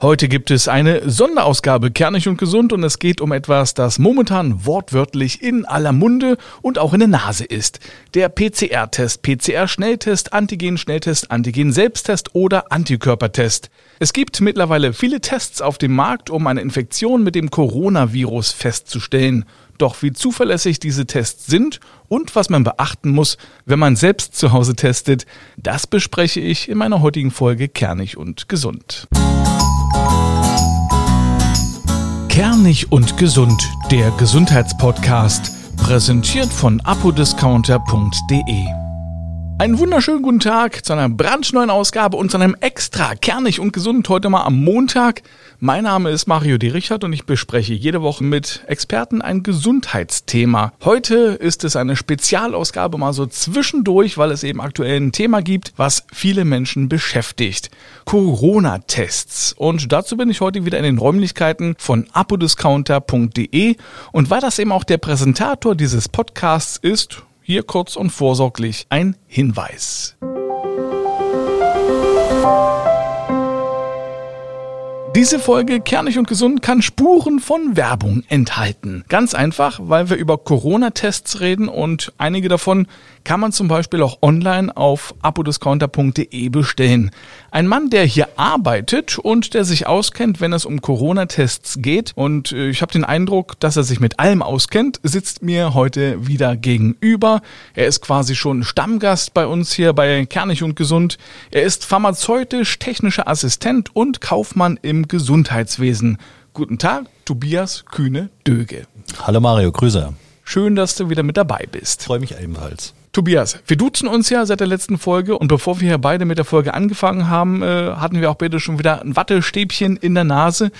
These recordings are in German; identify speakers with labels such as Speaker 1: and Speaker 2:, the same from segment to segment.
Speaker 1: Heute gibt es eine Sonderausgabe Kernig und Gesund und es geht um etwas, das momentan wortwörtlich in aller Munde und auch in der Nase ist. Der PCR-Test, PCR-Schnelltest, Antigen-Schnelltest, Antigen-Selbsttest oder Antikörpertest. Es gibt mittlerweile viele Tests auf dem Markt, um eine Infektion mit dem Coronavirus festzustellen. Doch wie zuverlässig diese Tests sind und was man beachten muss, wenn man selbst zu Hause testet, das bespreche ich in meiner heutigen Folge Kernig und Gesund. Kernig und Gesund, der Gesundheitspodcast, präsentiert von apodiscounter.de. Einen wunderschönen guten Tag zu einer brandneuen Ausgabe und zu einem extra kernig und gesund heute mal am Montag. Mein Name ist Mario D. Richard und ich bespreche jede Woche mit Experten ein Gesundheitsthema. Heute ist es eine Spezialausgabe mal so zwischendurch, weil es eben aktuell ein Thema gibt, was viele Menschen beschäftigt. Corona-Tests. Und dazu bin ich heute wieder in den Räumlichkeiten von apodiscounter.de und weil das eben auch der Präsentator dieses Podcasts ist, hier kurz und vorsorglich ein Hinweis. Diese Folge Kernig und Gesund kann Spuren von Werbung enthalten. Ganz einfach, weil wir über Corona-Tests reden und einige davon kann man zum Beispiel auch online auf apodiscounter.de bestellen. Ein Mann, der hier arbeitet und der sich auskennt, wenn es um Corona-Tests geht und äh, ich habe den Eindruck, dass er sich mit allem auskennt, sitzt mir heute wieder gegenüber. Er ist quasi schon Stammgast bei uns hier bei Kernig und Gesund. Er ist pharmazeutisch-technischer Assistent und Kaufmann im Gesundheitswesen. Guten Tag, Tobias Kühne-Döge.
Speaker 2: Hallo Mario, Grüße.
Speaker 1: Schön, dass du wieder mit dabei bist.
Speaker 2: Freue mich ebenfalls.
Speaker 1: Tobias, wir duzen uns ja seit der letzten Folge und bevor wir hier beide mit der Folge angefangen haben, äh, hatten wir auch beide schon wieder ein Wattestäbchen in der Nase.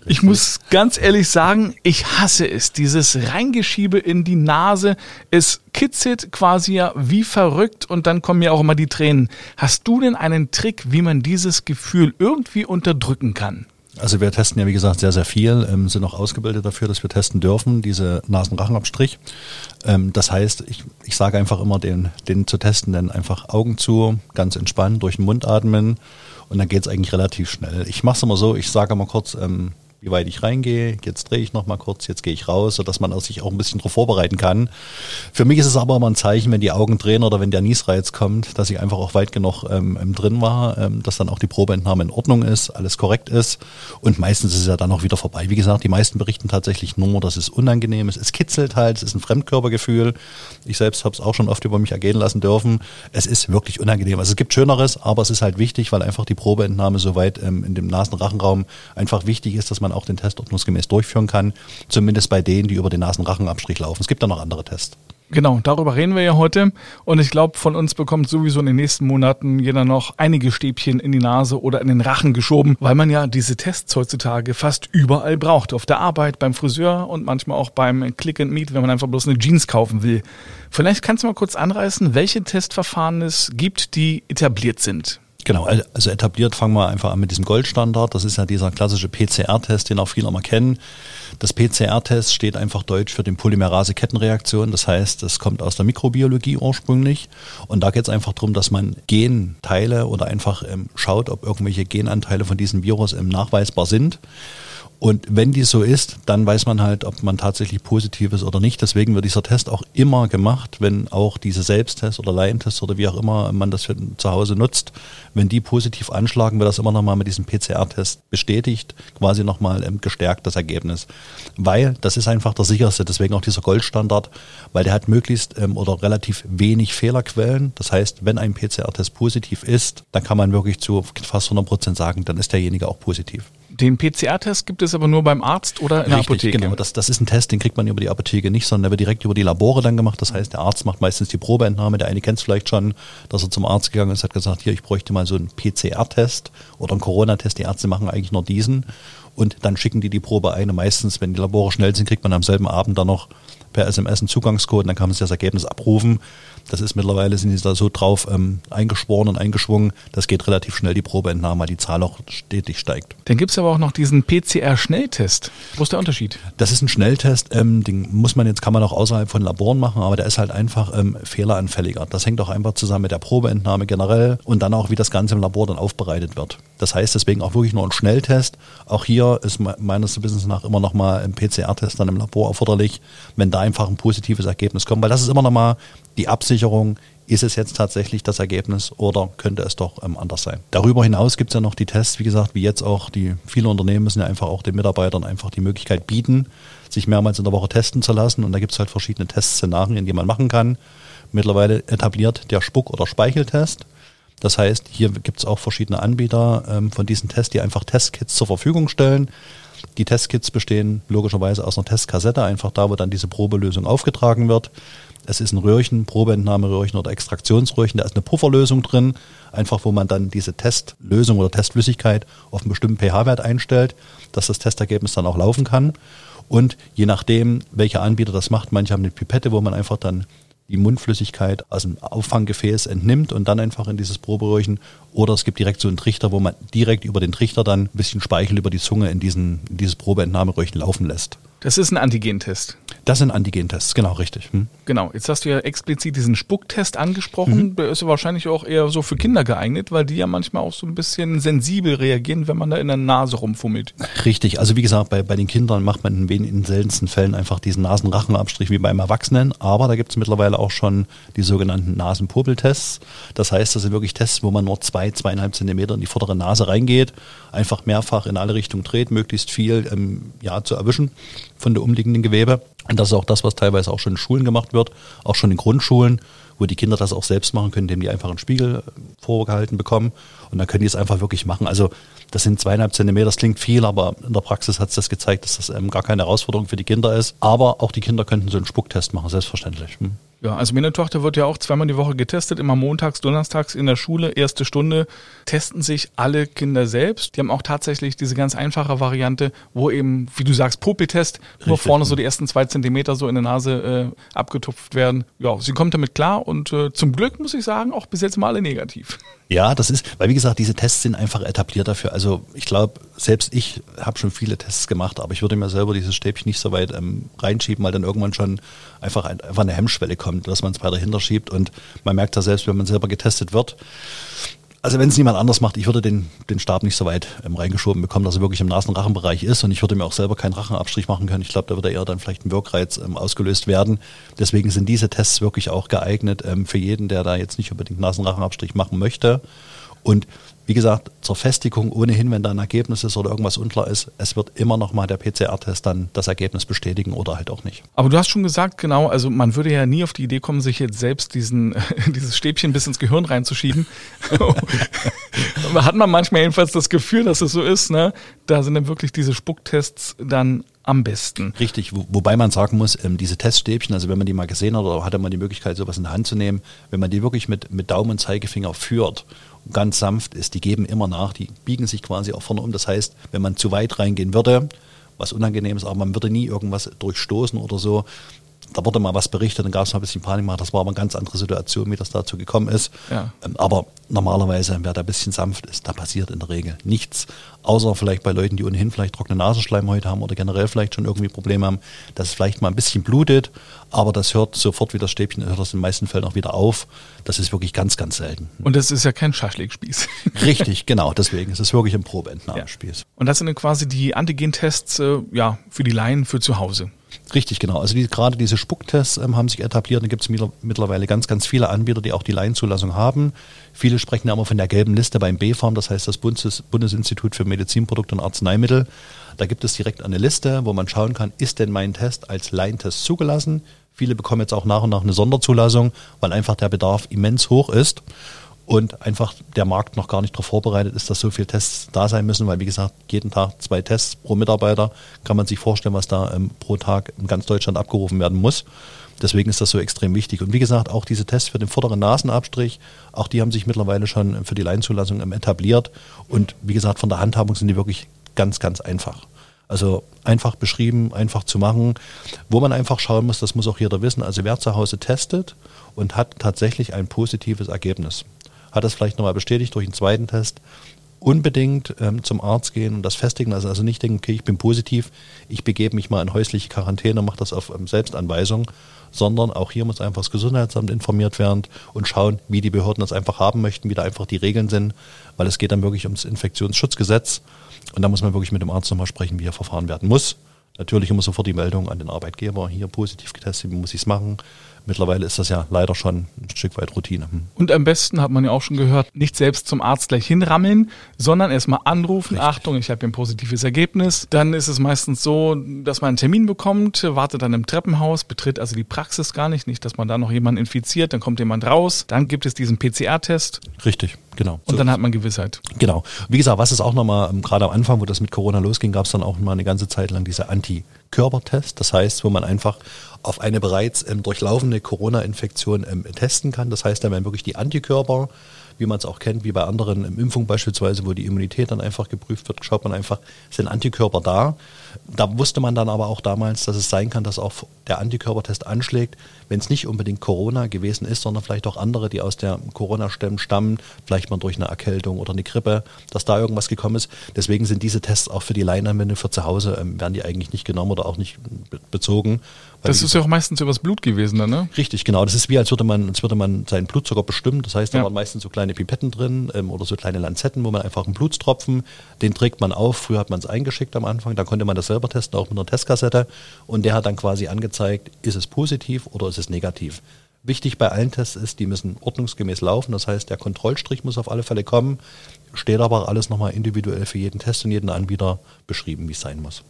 Speaker 1: Richtig. Ich muss ganz ehrlich sagen, ich hasse es, dieses Reingeschiebe in die Nase. Es kitzelt quasi ja wie verrückt und dann kommen ja auch immer die Tränen. Hast du denn einen Trick, wie man dieses Gefühl irgendwie unterdrücken kann?
Speaker 2: Also wir testen ja, wie gesagt, sehr, sehr viel, ähm, sind auch ausgebildet dafür, dass wir testen dürfen, diese Nasenrachenabstrich. Ähm, das heißt, ich, ich sage einfach immer den, den zu testen, dann einfach Augen zu, ganz entspannt, durch den Mund atmen und dann geht es eigentlich relativ schnell. Ich mache es immer so, ich sage mal kurz, ähm, wie weit ich reingehe. Jetzt drehe ich noch mal kurz, jetzt gehe ich raus, sodass man sich auch ein bisschen darauf vorbereiten kann. Für mich ist es aber immer ein Zeichen, wenn die Augen drehen oder wenn der Niesreiz kommt, dass ich einfach auch weit genug ähm, drin war, ähm, dass dann auch die Probeentnahme in Ordnung ist, alles korrekt ist. Und meistens ist es ja dann auch wieder vorbei. Wie gesagt, die meisten berichten tatsächlich nur, dass es unangenehm ist. Es kitzelt halt, es ist ein Fremdkörpergefühl. Ich selbst habe es auch schon oft über mich ergehen lassen dürfen. Es ist wirklich unangenehm. Also es gibt Schöneres, aber es ist halt wichtig, weil einfach die Probeentnahme soweit ähm, in dem Nasenrachenraum einfach wichtig ist, dass man man auch den Test ordnungsgemäß durchführen kann, zumindest bei denen, die über den Nasenrachenabstrich laufen. Es gibt da noch andere Tests.
Speaker 1: Genau, darüber reden wir ja heute. Und ich glaube, von uns bekommt sowieso in den nächsten Monaten jeder noch einige Stäbchen in die Nase oder in den Rachen geschoben, weil man ja diese Tests heutzutage fast überall braucht. Auf der Arbeit, beim Friseur und manchmal auch beim Click and Meet, wenn man einfach bloß eine Jeans kaufen will. Vielleicht kannst du mal kurz anreißen, welche Testverfahren es gibt, die etabliert sind.
Speaker 2: Genau, also etabliert fangen wir einfach an mit diesem Goldstandard. Das ist ja dieser klassische PCR-Test, den auch viele mal kennen. Das PCR-Test steht einfach deutsch für den Polymerase-Kettenreaktion. Das heißt, es kommt aus der Mikrobiologie ursprünglich. Und da geht es einfach darum, dass man Genteile oder einfach ähm, schaut, ob irgendwelche Genanteile von diesem Virus ähm, nachweisbar sind. Und wenn die so ist, dann weiß man halt, ob man tatsächlich positiv ist oder nicht. Deswegen wird dieser Test auch immer gemacht, wenn auch diese Selbsttests oder Laientests oder wie auch immer man das für zu Hause nutzt, wenn die positiv anschlagen, wird das immer nochmal mit diesem PCR-Test bestätigt, quasi nochmal ähm, gestärkt das Ergebnis. Weil das ist einfach der sicherste, deswegen auch dieser Goldstandard, weil der hat möglichst ähm, oder relativ wenig Fehlerquellen. Das heißt, wenn ein PCR-Test positiv ist, dann kann man wirklich zu fast 100 Prozent sagen, dann ist derjenige auch positiv.
Speaker 1: Den PCR-Test gibt es aber nur beim Arzt oder in Richtig, der Apotheke?
Speaker 2: Genau, das, das ist ein Test, den kriegt man über die Apotheke nicht, sondern der wird direkt über die Labore dann gemacht. Das heißt, der Arzt macht meistens die Probeentnahme. Der eine kennt es vielleicht schon, dass er zum Arzt gegangen ist, hat gesagt, hier, ich bräuchte mal so einen PCR-Test oder einen Corona-Test. Die Ärzte machen eigentlich nur diesen und dann schicken die die Probe ein. Und meistens, wenn die Labore schnell sind, kriegt man am selben Abend dann noch per SMS einen Zugangscode und dann kann man sich das Ergebnis abrufen. Das ist mittlerweile, sind sie da so drauf ähm, eingeschworen und eingeschwungen, das geht relativ schnell, die Probeentnahme, weil die Zahl auch stetig steigt.
Speaker 1: Dann gibt es aber auch noch diesen PCR-Schnelltest. Wo ist der Unterschied?
Speaker 2: Das ist ein Schnelltest, ähm, den muss man jetzt, kann man auch außerhalb von Laboren machen, aber der ist halt einfach ähm, fehleranfälliger. Das hängt auch einfach zusammen mit der Probeentnahme generell und dann auch, wie das Ganze im Labor dann aufbereitet wird. Das heißt deswegen auch wirklich nur ein Schnelltest. Auch hier ist meines Wissens nach immer noch mal ein PCR-Test dann im Labor erforderlich, wenn da einfach ein positives Ergebnis kommt, weil das ist immer noch mal die Absicherung, ist es jetzt tatsächlich das Ergebnis oder könnte es doch ähm, anders sein. Darüber hinaus gibt es ja noch die Tests, wie gesagt, wie jetzt auch die viele Unternehmen müssen ja einfach auch den Mitarbeitern einfach die Möglichkeit bieten, sich mehrmals in der Woche testen zu lassen. Und da gibt es halt verschiedene Testszenarien, die man machen kann. Mittlerweile etabliert der Spuck- oder Speicheltest. Das heißt, hier gibt es auch verschiedene Anbieter ähm, von diesen Tests, die einfach Testkits zur Verfügung stellen. Die Testkits bestehen logischerweise aus einer Testkassette, einfach da, wo dann diese Probelösung aufgetragen wird. Es ist ein Röhrchen, Probeentnahmeröhrchen oder Extraktionsröhrchen, da ist eine Pufferlösung drin, einfach wo man dann diese Testlösung oder Testflüssigkeit auf einen bestimmten pH-Wert einstellt, dass das Testergebnis dann auch laufen kann. Und je nachdem, welcher Anbieter das macht, manche haben eine Pipette, wo man einfach dann die Mundflüssigkeit aus dem Auffanggefäß entnimmt und dann einfach in dieses Proberöhrchen. Oder es gibt direkt so einen Trichter, wo man direkt über den Trichter dann ein bisschen Speichel über die Zunge in, diesen, in dieses Probeentnahmeröhrchen laufen lässt.
Speaker 1: Das ist ein Antigentest.
Speaker 2: Das sind Antigentests, genau, richtig. Hm.
Speaker 1: Genau, jetzt hast du ja explizit diesen Spucktest angesprochen. Mhm. Der ist ja wahrscheinlich auch eher so für Kinder geeignet, weil die ja manchmal auch so ein bisschen sensibel reagieren, wenn man da in der Nase rumfummelt.
Speaker 2: Richtig, also wie gesagt, bei, bei den Kindern macht man in, in den seltensten Fällen einfach diesen Nasenrachenabstrich wie beim Erwachsenen, aber da gibt es mittlerweile auch schon die sogenannten Nasenpopeltests. Das heißt, das sind wirklich Tests, wo man nur zwei, zweieinhalb Zentimeter in die vordere Nase reingeht, einfach mehrfach in alle Richtungen dreht, möglichst viel ähm, ja, zu erwischen von der umliegenden Gewebe. Und das ist auch das, was teilweise auch schon in Schulen gemacht wird, auch schon in Grundschulen, wo die Kinder das auch selbst machen können, indem die einfach einen Spiegel vorgehalten bekommen. Und dann können die es einfach wirklich machen. Also das sind zweieinhalb Zentimeter, das klingt viel, aber in der Praxis hat es das gezeigt, dass das ähm, gar keine Herausforderung für die Kinder ist. Aber auch die Kinder könnten so einen Spucktest machen, selbstverständlich. Hm.
Speaker 1: Ja, also meine Tochter wird ja auch zweimal die Woche getestet, immer montags, donnerstags in der Schule, erste Stunde, testen sich alle Kinder selbst. Die haben auch tatsächlich diese ganz einfache Variante, wo eben, wie du sagst, Popeltest, nur vorne so die ersten zwei Zentimeter so in der Nase äh, abgetupft werden. Ja, sie kommt damit klar und äh, zum Glück muss ich sagen, auch bis jetzt mal alle negativ.
Speaker 2: Ja, das ist, weil wie gesagt, diese Tests sind einfach etabliert dafür. Also ich glaube, selbst ich habe schon viele Tests gemacht, aber ich würde mir selber dieses Stäbchen nicht so weit ähm, reinschieben, weil dann irgendwann schon einfach, ein, einfach eine Hemmschwelle kommt, dass man es weiter hinterschiebt. Und man merkt ja selbst, wenn man selber getestet wird, also wenn es niemand anders macht, ich würde den, den Stab nicht so weit ähm, reingeschoben bekommen, dass er wirklich im Nasenrachenbereich ist und ich würde mir auch selber keinen Rachenabstrich machen können. Ich glaube, da würde eher dann vielleicht ein Wirkreiz ähm, ausgelöst werden. Deswegen sind diese Tests wirklich auch geeignet ähm, für jeden, der da jetzt nicht unbedingt Nasenrachenabstrich machen möchte. Und wie gesagt, zur Festigung ohnehin, wenn da ein Ergebnis ist oder irgendwas unklar ist, es wird immer noch mal der PCR-Test dann das Ergebnis bestätigen oder halt auch nicht.
Speaker 1: Aber du hast schon gesagt, genau, also man würde ja nie auf die Idee kommen, sich jetzt selbst diesen, dieses Stäbchen bis ins Gehirn reinzuschieben. Hat man manchmal jedenfalls das Gefühl, dass es so ist, ne? Da sind dann wirklich diese Spucktests dann am besten.
Speaker 2: Richtig, wo, wobei man sagen muss, ähm, diese Teststäbchen, also wenn man die mal gesehen hat oder hatte man die Möglichkeit, sowas in die Hand zu nehmen, wenn man die wirklich mit, mit Daumen und Zeigefinger führt ganz sanft ist, die geben immer nach, die biegen sich quasi auch vorne um. Das heißt, wenn man zu weit reingehen würde, was unangenehm ist, aber man würde nie irgendwas durchstoßen oder so, da wurde mal was berichtet, dann gab es mal ein bisschen Panik, das war aber eine ganz andere Situation, wie das dazu gekommen ist. Ja. Ähm, aber normalerweise, wer da ein bisschen sanft ist, da passiert in der Regel nichts. Außer vielleicht bei Leuten, die ohnehin vielleicht trockene Nasenschleimhäute haben oder generell vielleicht schon irgendwie Probleme haben, dass es vielleicht mal ein bisschen blutet, aber das hört sofort wie das Stäbchen, hört das in den meisten Fällen auch wieder auf. Das ist wirklich ganz, ganz selten.
Speaker 1: Und das ist ja kein Schaschlikspieß.
Speaker 2: Richtig, genau, deswegen ist es wirklich ein Probeentnahmespieß. Ja.
Speaker 1: Und das sind dann quasi die Antigen-Tests äh, ja, für die Laien für zu Hause.
Speaker 2: Richtig, genau. Also die, gerade diese Spucktests ähm, haben sich etabliert. Da gibt es mittlerweile ganz, ganz viele Anbieter, die auch die Laienzulassung haben. Viele sprechen ja immer von der gelben Liste beim BfArM, das heißt das Bundes Bundesinstitut für Medizinprodukte und Arzneimittel. Da gibt es direkt eine Liste, wo man schauen kann, ist denn mein Test als Laientest zugelassen? Viele bekommen jetzt auch nach und nach eine Sonderzulassung, weil einfach der Bedarf immens hoch ist und einfach der Markt noch gar nicht darauf vorbereitet ist, dass so viele Tests da sein müssen, weil wie gesagt, jeden Tag zwei Tests pro Mitarbeiter, kann man sich vorstellen, was da ähm, pro Tag in ganz Deutschland abgerufen werden muss. Deswegen ist das so extrem wichtig. Und wie gesagt, auch diese Tests für den vorderen Nasenabstrich, auch die haben sich mittlerweile schon für die Leinzulassung ähm, etabliert. Und wie gesagt, von der Handhabung sind die wirklich ganz, ganz einfach. Also einfach beschrieben, einfach zu machen. Wo man einfach schauen muss, das muss auch jeder wissen. Also wer zu Hause testet und hat tatsächlich ein positives Ergebnis, hat das vielleicht nochmal bestätigt durch einen zweiten Test, unbedingt ähm, zum Arzt gehen und das festigen. Also, also nicht denken, okay, ich bin positiv, ich begebe mich mal in häusliche Quarantäne, mache das auf ähm, Selbstanweisung, sondern auch hier muss einfach das Gesundheitsamt informiert werden und schauen, wie die Behörden das einfach haben möchten, wie da einfach die Regeln sind, weil es geht dann wirklich ums Infektionsschutzgesetz und da muss man wirklich mit dem Arzt nochmal sprechen, wie er verfahren werden muss. Natürlich immer sofort die Meldung an den Arbeitgeber, hier positiv getestet, wie muss ich es machen. Mittlerweile ist das ja leider schon ein Stück weit Routine. Hm.
Speaker 1: Und am besten hat man ja auch schon gehört, nicht selbst zum Arzt gleich hinrammeln, sondern erstmal anrufen. Richtig. Achtung, ich habe hier ein positives Ergebnis. Dann ist es meistens so, dass man einen Termin bekommt, wartet dann im Treppenhaus, betritt also die Praxis gar nicht. Nicht, dass man da noch jemanden infiziert, dann kommt jemand raus. Dann gibt es diesen PCR-Test.
Speaker 2: Richtig, genau.
Speaker 1: Und so. dann hat man Gewissheit.
Speaker 2: Genau. Wie gesagt, was ist auch nochmal, ähm, gerade am Anfang, wo das mit Corona losging, gab es dann auch mal eine ganze Zeit lang diese Antikörpertest. Das heißt, wo man einfach auf eine bereits ähm, durchlaufene Corona-Infektion ähm, testen kann. Das heißt, da werden wirklich die Antikörper, wie man es auch kennt, wie bei anderen Impfungen beispielsweise, wo die Immunität dann einfach geprüft wird, schaut man einfach, sind Antikörper da. Da wusste man dann aber auch damals, dass es sein kann, dass auch der Antikörpertest anschlägt, wenn es nicht unbedingt Corona gewesen ist, sondern vielleicht auch andere, die aus der Corona-Stämmen stammen, vielleicht mal durch eine Erkältung oder eine Grippe, dass da irgendwas gekommen ist. Deswegen sind diese Tests auch für die Laienanwendung für zu Hause, ähm, werden die eigentlich nicht genommen oder auch nicht bezogen.
Speaker 1: Das ist ja auch meistens übers Blut gewesen dann, ne?
Speaker 2: Richtig, genau. Das ist wie, als würde man, als würde man seinen Blutzucker bestimmen. Das heißt, da ja. waren meistens so kleine Pipetten drin ähm, oder so kleine Lanzetten, wo man einfach einen Blutstropfen, den trägt man auf. Früher hat man es eingeschickt am Anfang, da konnte man das selber testen, auch mit einer Testkassette. Und der hat dann quasi angezeigt, ist es positiv oder ist es negativ. Wichtig bei allen Tests ist, die müssen ordnungsgemäß laufen. Das heißt, der Kontrollstrich muss auf alle Fälle kommen. Steht aber alles nochmal individuell für jeden Test und jeden Anbieter beschrieben, wie es sein muss.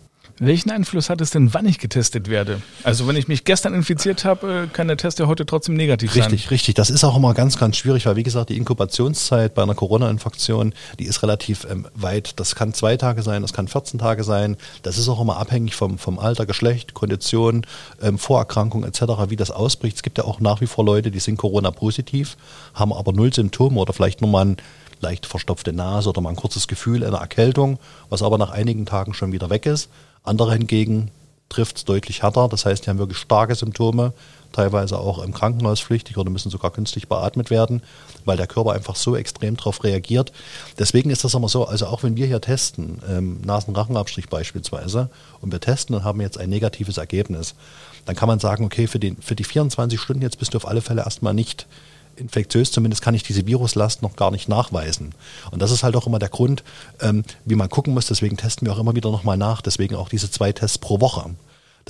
Speaker 1: Welchen Einfluss hat es denn, wann ich getestet werde? Also wenn ich mich gestern infiziert habe, kann der Test ja heute trotzdem negativ
Speaker 2: richtig,
Speaker 1: sein.
Speaker 2: Richtig, richtig. Das ist auch immer ganz, ganz schwierig, weil wie gesagt, die Inkubationszeit bei einer Corona-Infektion, die ist relativ ähm, weit. Das kann zwei Tage sein, das kann 14 Tage sein. Das ist auch immer abhängig vom, vom Alter, Geschlecht, Kondition, ähm, Vorerkrankung etc., wie das ausbricht. Es gibt ja auch nach wie vor Leute, die sind Corona-positiv, haben aber null Symptome oder vielleicht nur mal ein leicht verstopfte Nase oder mal ein kurzes Gefühl einer Erkältung, was aber nach einigen Tagen schon wieder weg ist. Andere hingegen trifft es deutlich härter. Das heißt, die haben wirklich starke Symptome, teilweise auch im Krankenhauspflichtig oder müssen sogar künstlich beatmet werden, weil der Körper einfach so extrem darauf reagiert. Deswegen ist das immer so, also auch wenn wir hier testen, ähm, Nasenrachenabstrich beispielsweise, und wir testen und haben jetzt ein negatives Ergebnis, dann kann man sagen, okay, für, den, für die 24 Stunden jetzt bist du auf alle Fälle erstmal nicht infektiös, zumindest kann ich diese Viruslast noch gar nicht nachweisen. Und das ist halt auch immer der Grund, ähm, wie man gucken muss. Deswegen testen wir auch immer wieder nochmal nach. Deswegen auch diese zwei Tests pro Woche.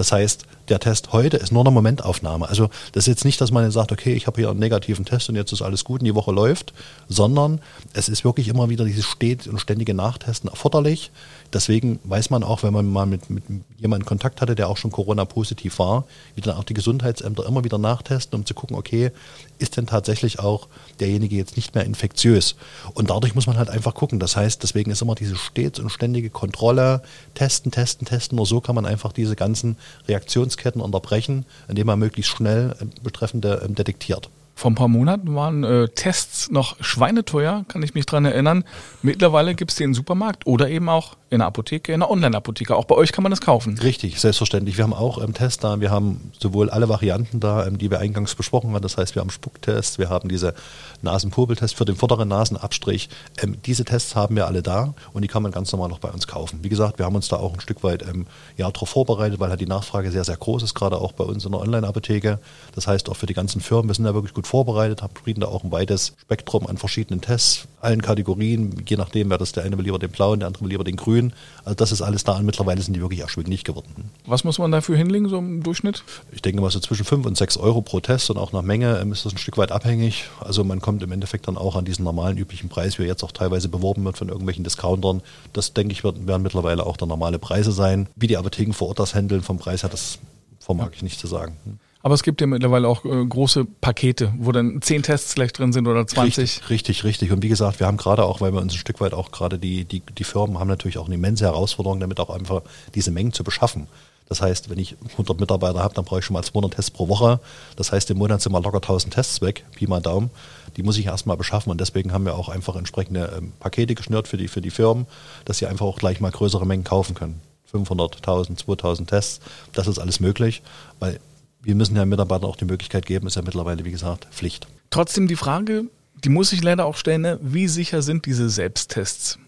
Speaker 2: Das heißt, der Test heute ist nur eine Momentaufnahme. Also das ist jetzt nicht, dass man jetzt sagt, okay, ich habe hier einen negativen Test und jetzt ist alles gut und die Woche läuft, sondern es ist wirklich immer wieder dieses stets und ständige Nachtesten erforderlich. Deswegen weiß man auch, wenn man mal mit, mit jemandem Kontakt hatte, der auch schon Corona-positiv war, wie dann auch die Gesundheitsämter immer wieder nachtesten, um zu gucken, okay, ist denn tatsächlich auch derjenige jetzt nicht mehr infektiös? Und dadurch muss man halt einfach gucken. Das heißt, deswegen ist immer diese stets und ständige Kontrolle, testen, testen, testen. Nur so kann man einfach diese ganzen Reaktionsketten unterbrechen, indem man möglichst schnell äh, betreffende ähm, detektiert.
Speaker 1: Vor ein paar Monaten waren äh, Tests noch schweineteuer, kann ich mich dran erinnern. Mittlerweile gibt es die im Supermarkt oder eben auch in der Apotheke, in der Online-Apotheke. Auch bei euch kann man das kaufen.
Speaker 2: Richtig, selbstverständlich. Wir haben auch ähm, Tests da. Wir haben sowohl alle Varianten da, ähm, die wir eingangs besprochen haben. Das heißt, wir haben Spucktests, wir haben diese Nasenpopeltest für den vorderen Nasenabstrich. Ähm, diese Tests haben wir alle da und die kann man ganz normal noch bei uns kaufen. Wie gesagt, wir haben uns da auch ein Stück weit ähm, ja, darauf vorbereitet, weil halt die Nachfrage sehr, sehr groß ist, gerade auch bei uns in der Online-Apotheke. Das heißt, auch für die ganzen Firmen, wir sind da wirklich gut vorbereitet, bieten da auch ein weites Spektrum an verschiedenen Tests, allen Kategorien, je nachdem, wer das, der eine will lieber den blauen, der andere will lieber den grünen. Also das ist alles da und mittlerweile sind die wirklich erschwinglich geworden.
Speaker 1: Was muss man dafür hinlegen, so im Durchschnitt?
Speaker 2: Ich denke mal so zwischen 5 und 6 Euro pro Test und auch nach Menge ähm, ist das ein Stück weit abhängig. Also man kommt im Endeffekt dann auch an diesen normalen üblichen Preis, wie er jetzt auch teilweise beworben wird von irgendwelchen Discountern. Das denke ich wird, werden mittlerweile auch der normale Preise sein. Wie die Apotheken vor Ort das handeln vom Preis her, das vermag ich nicht zu sagen.
Speaker 1: Aber es gibt ja mittlerweile auch äh, große Pakete, wo dann zehn Tests vielleicht drin sind oder 20.
Speaker 2: Richtig, richtig, richtig. Und wie gesagt, wir haben gerade auch, weil wir uns ein Stück weit auch gerade die, die, die Firmen haben natürlich auch eine immense Herausforderung, damit auch einfach diese Mengen zu beschaffen. Das heißt, wenn ich 100 Mitarbeiter habe, dann brauche ich schon mal 200 Tests pro Woche. Das heißt, im Monat sind mal locker 1000 Tests weg, Pi mal Daumen. Die muss ich erstmal beschaffen und deswegen haben wir auch einfach entsprechende ähm, Pakete geschnürt für die, für die Firmen, dass sie einfach auch gleich mal größere Mengen kaufen können 500, 1000, 2000 Tests. Das ist alles möglich, weil wir müssen ja Mitarbeitern auch die Möglichkeit geben, ist ja mittlerweile, wie gesagt, Pflicht.
Speaker 1: Trotzdem die Frage, die muss ich leider auch stellen, ne? wie sicher sind diese Selbsttests?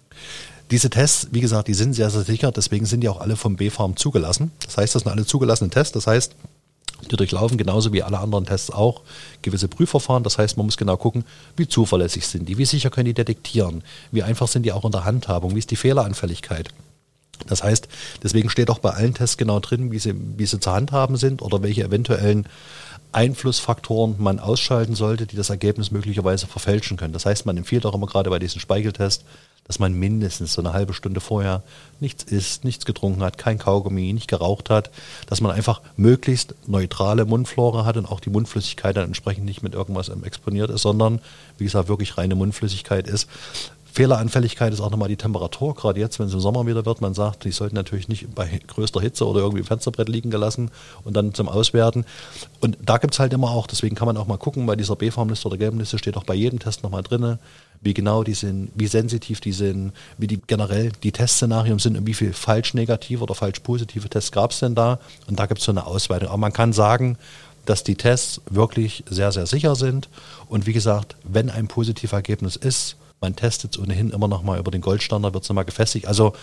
Speaker 2: Diese Tests, wie gesagt, die sind sehr, sehr sicher, deswegen sind die auch alle vom B-Farm zugelassen. Das heißt, das sind alle zugelassene Tests. Das heißt, die durchlaufen genauso wie alle anderen Tests auch gewisse Prüfverfahren. Das heißt, man muss genau gucken, wie zuverlässig sind die, wie sicher können die detektieren, wie einfach sind die auch in der Handhabung, wie ist die Fehleranfälligkeit. Das heißt, deswegen steht auch bei allen Tests genau drin, wie sie, wie sie zu handhaben sind oder welche eventuellen Einflussfaktoren man ausschalten sollte, die das Ergebnis möglicherweise verfälschen können. Das heißt, man empfiehlt auch immer gerade bei diesem Speicheltest, dass man mindestens so eine halbe Stunde vorher nichts isst, nichts getrunken hat, kein Kaugummi, nicht geraucht hat, dass man einfach möglichst neutrale Mundflora hat und auch die Mundflüssigkeit dann entsprechend nicht mit irgendwas exponiert ist, sondern wie gesagt wirklich reine Mundflüssigkeit ist. Fehleranfälligkeit ist auch nochmal die Temperatur. Gerade jetzt, wenn es im Sommer wieder wird, man sagt, die sollten natürlich nicht bei größter Hitze oder irgendwie im Fensterbrett liegen gelassen und dann zum Auswerten. Und da gibt es halt immer auch, deswegen kann man auch mal gucken, bei dieser B-Formliste oder gelben Liste steht auch bei jedem Test nochmal drin, wie genau die sind, wie sensitiv die sind, wie die generell die Testszenarien sind und wie viel falsch negative oder falsch positive Tests gab es denn da. Und da gibt es so eine Ausweitung. Aber man kann sagen, dass die Tests wirklich sehr, sehr sicher sind. Und wie gesagt, wenn ein positives Ergebnis ist, man testet es ohnehin immer noch mal über den Goldstandard, wird es nochmal gefestigt. Also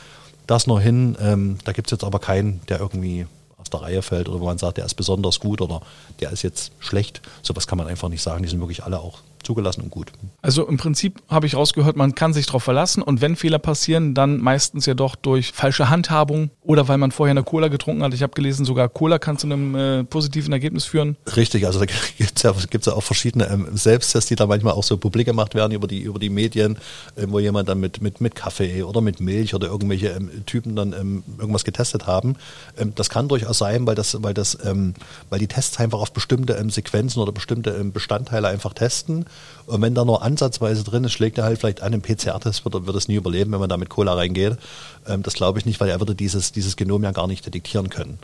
Speaker 2: das noch hin, ähm, da gibt es jetzt aber keinen, der irgendwie aus der Reihe fällt oder wo man sagt, der ist besonders gut oder der ist jetzt schlecht. Sowas kann man einfach nicht sagen. Die sind wirklich alle auch zugelassen und gut.
Speaker 1: Also im Prinzip habe ich rausgehört, man kann sich darauf verlassen und wenn Fehler passieren, dann meistens ja doch durch falsche Handhabung oder weil man vorher eine Cola getrunken hat. Ich habe gelesen, sogar Cola kann zu einem äh, positiven Ergebnis führen.
Speaker 2: Richtig, also da gibt es ja, gibt's ja auch verschiedene ähm, Selbsttests, die da manchmal auch so publik gemacht werden über die, über die Medien, äh, wo jemand dann mit, mit, mit Kaffee oder mit Milch oder irgendwelche ähm, Typen dann ähm, irgendwas getestet haben. Ähm, das kann durchaus sein, weil das, weil das, ähm, weil die Tests einfach auf bestimmte ähm, Sequenzen oder bestimmte Bestandteile einfach testen und wenn da nur ansatzweise drin ist, schlägt er halt vielleicht an, im PCR-Test wird, wird es nie überleben, wenn man da mit Cola reingeht. Ähm, das glaube ich nicht, weil er würde dieses, dieses Genom ja gar nicht detektieren können.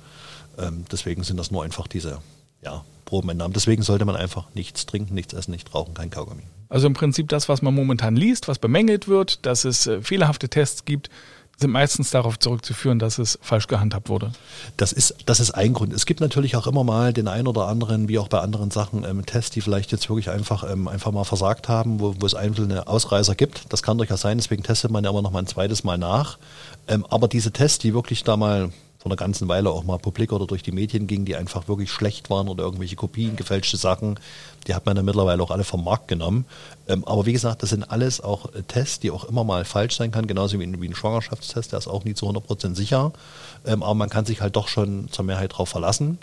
Speaker 2: Ähm, deswegen sind das nur einfach diese ja, Probenentnahmen. Deswegen sollte man einfach nichts trinken, nichts essen, nicht rauchen, kein Kaugummi.
Speaker 1: Also im Prinzip das, was man momentan liest, was bemängelt wird, dass es äh, fehlerhafte Tests gibt, sind meistens darauf zurückzuführen, dass es falsch gehandhabt wurde.
Speaker 2: Das ist, das ist ein Grund. Es gibt natürlich auch immer mal den einen oder anderen, wie auch bei anderen Sachen, ähm, Tests, die vielleicht jetzt wirklich einfach, ähm, einfach mal versagt haben, wo, wo es einzelne Ausreißer gibt. Das kann durchaus sein, deswegen testet man ja immer noch mal ein zweites Mal nach. Ähm, aber diese Tests, die wirklich da mal vor einer ganzen Weile auch mal publik oder durch die Medien ging, die einfach wirklich schlecht waren oder irgendwelche Kopien, gefälschte Sachen, die hat man dann mittlerweile auch alle vom Markt genommen. Ähm, aber wie gesagt, das sind alles auch äh, Tests, die auch immer mal falsch sein kann, genauso wie ein, wie ein Schwangerschaftstest, der ist auch nie zu 100% sicher. Ähm, aber man kann sich halt doch schon zur Mehrheit darauf verlassen.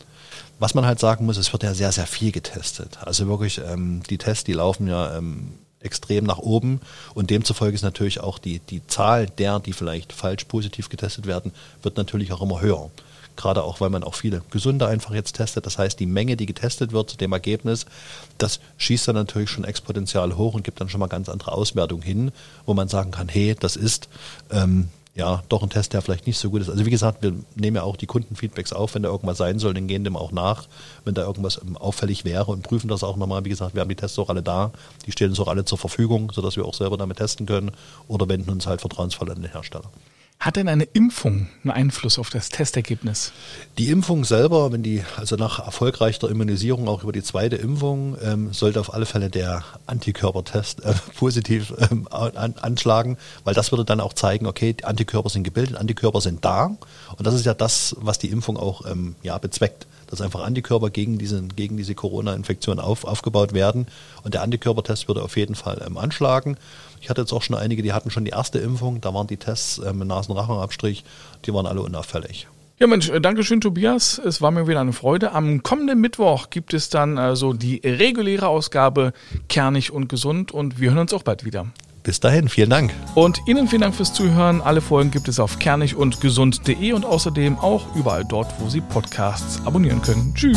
Speaker 2: Was man halt sagen muss, es wird ja sehr, sehr viel getestet. Also wirklich, ähm, die Tests, die laufen ja ähm, extrem nach oben und demzufolge ist natürlich auch die, die Zahl der, die vielleicht falsch positiv getestet werden, wird natürlich auch immer höher. Gerade auch, weil man auch viele Gesunde einfach jetzt testet. Das heißt, die Menge, die getestet wird zu dem Ergebnis, das schießt dann natürlich schon exponentiell hoch und gibt dann schon mal ganz andere Auswertungen hin, wo man sagen kann, hey, das ist ähm, ja, doch ein Test, der vielleicht nicht so gut ist. Also wie gesagt, wir nehmen ja auch die Kundenfeedbacks auf, wenn da irgendwas sein soll, dann gehen dem auch nach, wenn da irgendwas ähm, auffällig wäre und prüfen das auch nochmal. Wie gesagt, wir haben die Tests auch alle da, die stehen uns auch alle zur Verfügung, sodass wir auch selber damit testen können oder wenden uns halt vertrauensvoll an den Hersteller.
Speaker 1: Hat denn eine Impfung einen Einfluss auf das Testergebnis?
Speaker 2: Die Impfung selber, wenn die, also nach erfolgreicher Immunisierung auch über die zweite Impfung, ähm, sollte auf alle Fälle der Antikörpertest äh, positiv ähm, an, anschlagen, weil das würde dann auch zeigen, okay, die Antikörper sind gebildet, Antikörper sind da. Und das ist ja das, was die Impfung auch ähm, ja, bezweckt dass einfach Antikörper gegen diese, gegen diese Corona-Infektion auf, aufgebaut werden. Und der Antikörpertest würde auf jeden Fall ähm, anschlagen. Ich hatte jetzt auch schon einige, die hatten schon die erste Impfung, da waren die Tests äh, mit Nasenrachenabstrich, die waren alle unauffällig.
Speaker 1: Ja, Mensch, äh, danke schön, Tobias. Es war mir wieder eine Freude. Am kommenden Mittwoch gibt es dann also die reguläre Ausgabe Kernig und Gesund und wir hören uns auch bald wieder.
Speaker 2: Bis dahin, vielen Dank.
Speaker 1: Und Ihnen vielen Dank fürs Zuhören. Alle Folgen gibt es auf kernig und gesund.de und außerdem auch überall dort, wo Sie Podcasts abonnieren können. Tschüss.